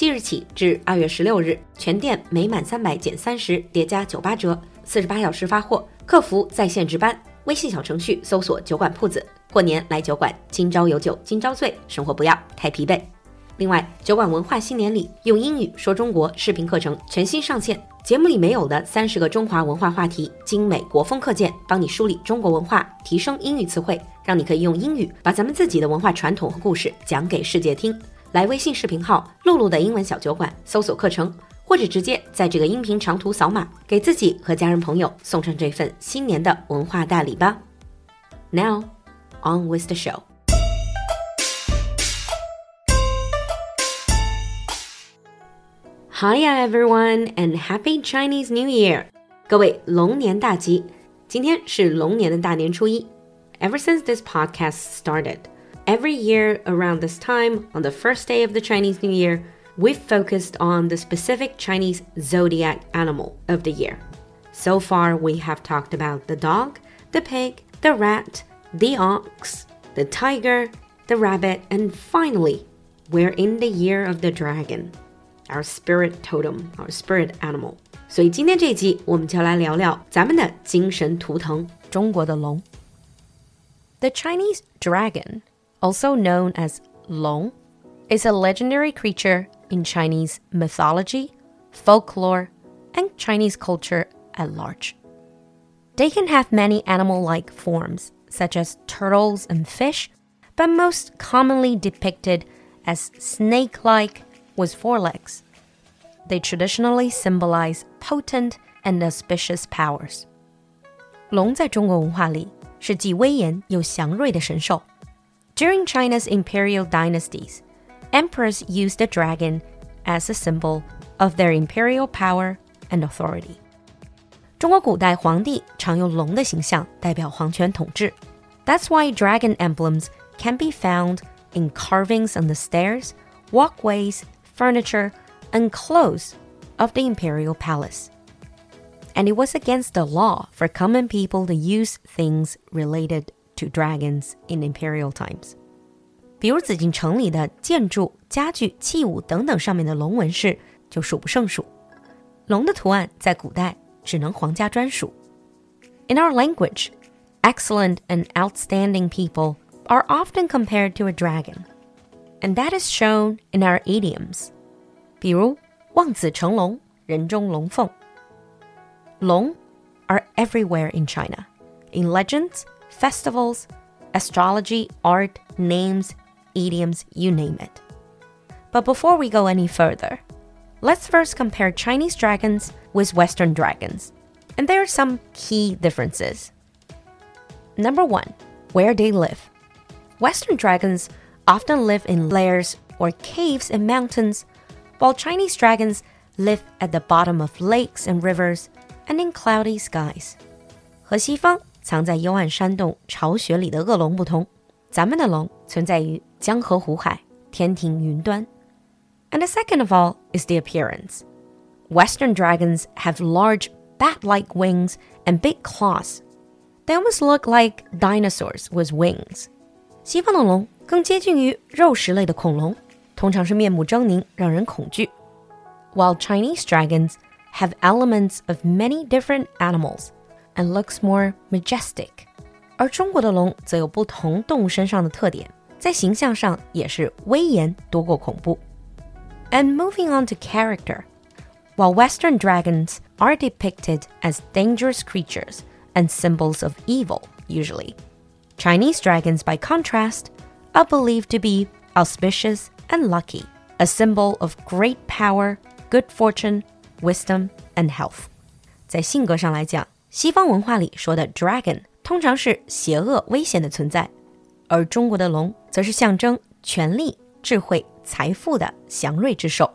即日起至二月十六日，全店每满三百减三十，叠加九八折，四十八小时发货，客服在线值班。微信小程序搜索“酒馆铺子”，过年来酒馆，今朝有酒今朝醉，生活不要太疲惫。另外，酒馆文化新年礼用英语说中国视频课程全新上线，节目里没有的三十个中华文化话题，精美国风课件，帮你梳理中国文化，提升英语词汇，让你可以用英语把咱们自己的文化传统和故事讲给世界听。来微信视频号“璐璐的英文小酒馆”搜索课程，或者直接在这个音频长图扫码，给自己和家人朋友送上这份新年的文化大礼吧。Now, on with the show. Hi everyone and happy Chinese New Year! 各位龙年大吉！今天是龙年的大年初一。Ever since this podcast started. Every year around this time, on the first day of the Chinese New Year, we've focused on the specific Chinese zodiac animal of the year. So far, we have talked about the dog, the pig, the rat, the ox, the tiger, the rabbit, and finally, we're in the year of the dragon, our spirit totem, our spirit animal. 所以今天这一集，我们就来聊聊咱们的精神图腾——中国的龙。The Chinese dragon also known as Long, is a legendary creature in Chinese mythology, folklore, and Chinese culture at large. They can have many animal like forms, such as turtles and fish, but most commonly depicted as snake like with four legs. They traditionally symbolize potent and auspicious powers. 龙在中国文化里是既威严又祥瑞的神兽。 during China's imperial dynasties, emperors used the dragon as a symbol of their imperial power and authority. 中国古代皇帝常用龙的形象代表皇权统治。That's why dragon emblems can be found in carvings on the stairs, walkways, furniture, and clothes of the imperial palace. And it was against the law for common people to use things related to dragons in imperial times。比如紫禁城里的建筑、家具、器物等等上面的龙纹饰就数不胜数。龙的图案在古代只能皇家专属。In our language, excellent and outstanding people are often compared to a dragon, and that is shown in our idioms. 比如望子成龙、人中龙凤。龙 are everywhere in China, in legends festivals, astrology, art, names, idioms, you name it. But before we go any further, let's first compare Chinese dragons with Western dragons. And there are some key differences. Number one, where they live. Western dragons often live in lairs or caves in mountains, while Chinese dragons live at the bottom of lakes and rivers and in cloudy skies. 和西方 藏在幽暗山洞、巢穴里的恶龙不同，咱们的龙存在于江河湖海、天庭云端。And the second of all is the appearance. Western dragons have large bat-like wings and big claws. They almost look like dinosaurs with wings. 西方的龙更接近于肉食类的恐龙，通常是面目狰狞，让人恐惧。While Chinese dragons have elements of many different animals and looks more majestic。而中国的龙则有不同动物身上的特点，在形象上也是威严多过恐怖。And moving on to character, while Western dragons are depicted as dangerous creatures and symbols of evil, usually, Chinese dragons, by contrast, are believed to be auspicious and lucky, a symbol of great power, good fortune, wisdom, and health. 在性格上来讲， 西方文化里说的 dragon 通常是邪恶、危险的存在，而中国的龙则是象征权力、智慧、财富的祥瑞之兽。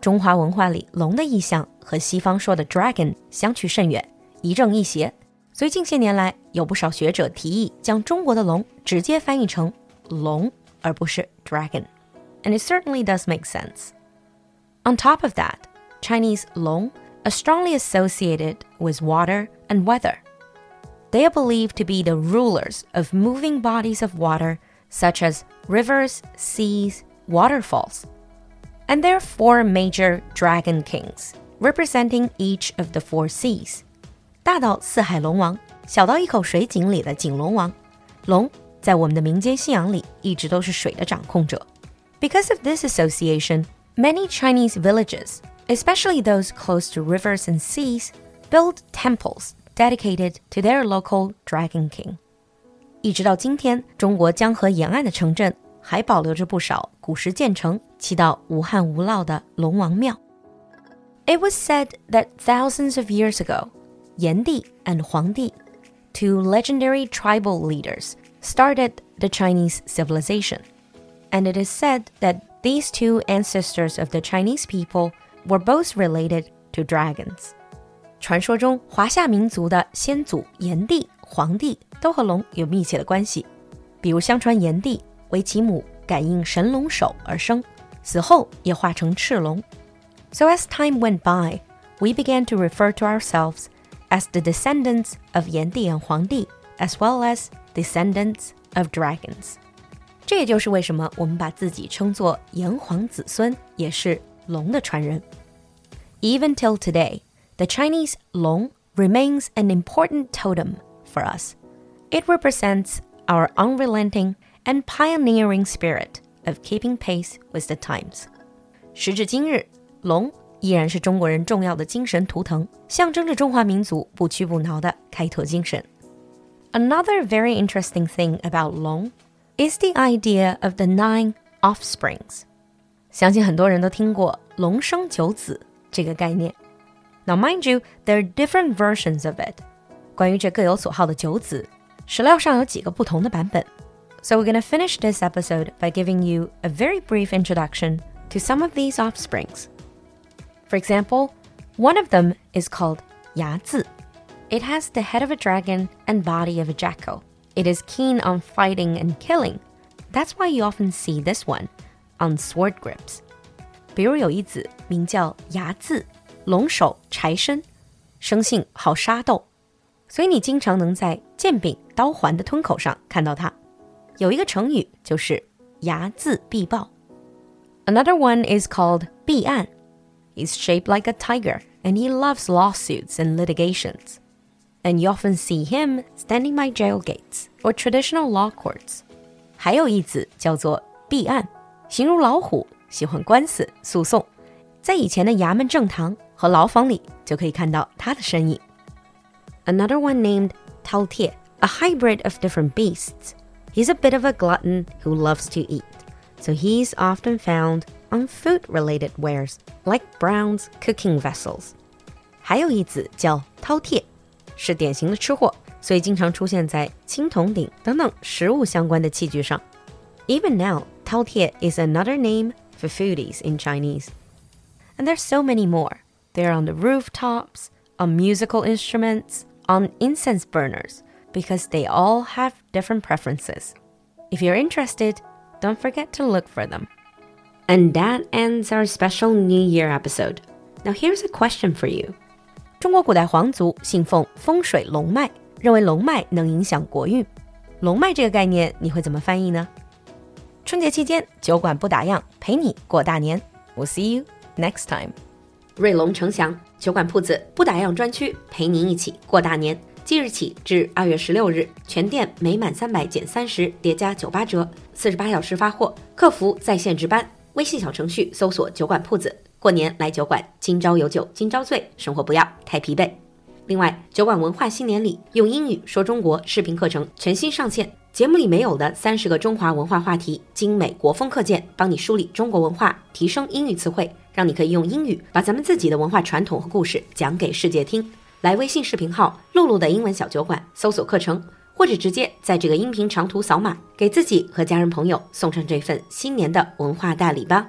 中华文化里龙的意象和西方说的 dragon 相去甚远，一正一邪。所以近些年来，有不少学者提议将中国的龙直接翻译成龙，而不是 dragon。And it certainly does make sense. On top of that, Chinese long are strongly associated with water and weather. They are believed to be the rulers of moving bodies of water, such as rivers, seas, waterfalls. And there are four major dragon kings, representing each of the four seas. 大到四海龙王，小到一口水井里的井龙王，龙在我们的民间信仰里一直都是水的掌控者。Because of this association, many Chinese villages, especially those close to rivers and seas, build temples dedicated to their local dragon king. 一直到今天，中国江河沿岸的城镇还保留着不少古时建成、祈祷无憾无涝的龙王庙。It was said that thousands of years ago, Yan Di and Huang Di, two legendary tribal leaders, started the Chinese civilization. And it is said that these two ancestors of the Chinese people were both related to dragons. 传说中，华夏民族的先祖炎帝、黄帝都和龙有密切的关系。比如，相传炎帝为其母感应神龙首而生，死后也化成赤龙。So as time went by, we began to refer to ourselves as the descendants of Yan Di and Huang Di, as well as descendants of dragons. 这也就是为什么我们把自己称作炎黄子孙，也是 龙的传人。Even till today, the Chinese long remains an important totem for us. It represents our unrelenting and pioneering spirit of keeping pace with the times. 时至今日，龙依然是中国人重要的精神图腾，象征着中华民族不屈不挠的开拓精神。Another very interesting thing about long is the idea of the nine offsprings. 相信很多人都听过“龙生九子”这个概念。Now, mind you, there are different versions of it. 关于这各有所好的九子，史料上有几个不同的版本。So we're going to finish this episode by giving you a very brief introduction to some of these offsprings. For example, one of them is called 睚眦. It has the head of a dragon and body of a jackal. It is keen on fighting and killing. That's why you often see this one on sword grips。比如有一子名叫睚眦，龙首柴参，生性好杀斗，所以你经常能在剑柄、刀环的吞口上看到它。有一个成语就是睚眦必报。Another one is called 狴犴。He's shaped like a tiger and he loves lawsuits and litigations. And you often see him standing by jail gates or traditional law courts. 还有一子叫做狴犴。形如老虎，喜欢官司诉讼。在以前的衙门正堂和牢房里就可以看到它的身影。Another one named Tao Tie, a hybrid of different beasts. He's a bit of a glutton who loves to eat, so he's often found on food-related wares like bronze cooking vessels. even now, Taotie is another name for foodies in Chinese. And there's so many more. They're on the rooftops, on musical instruments, on incense burners, because they all have different preferences. If you're interested, don't forget to look for them. And that ends our special New Year episode. Now, here's a question for you. 中国古代皇族信奉风水龙脉，认为龙脉能影响国运。龙脉这个概念你会怎么翻译呢？ 春节期间酒馆不打烊，陪你过大年。We'll see you next time。瑞龙城祥酒馆铺子不打烊专区，陪您一起过大年。即日起至二月十六日，全店每满三百减三十，叠加九八折，四十八小时发货，客服在线值班。微信小程序搜索“酒馆铺子”。过年来酒馆，今朝有酒今朝醉，生活不要太疲惫。另外，酒馆文化新年礼用英语说中国视频课程全新上线，节目里没有的三十个中华文化话题，精美国风课件，帮你梳理中国文化，提升英语词汇，让你可以用英语把咱们自己的文化传统和故事讲给世界听。来微信视频号“露露的英文小酒馆”搜索课程，或者直接在这个音频长图扫码，给自己和家人朋友送上这份新年的文化大礼吧。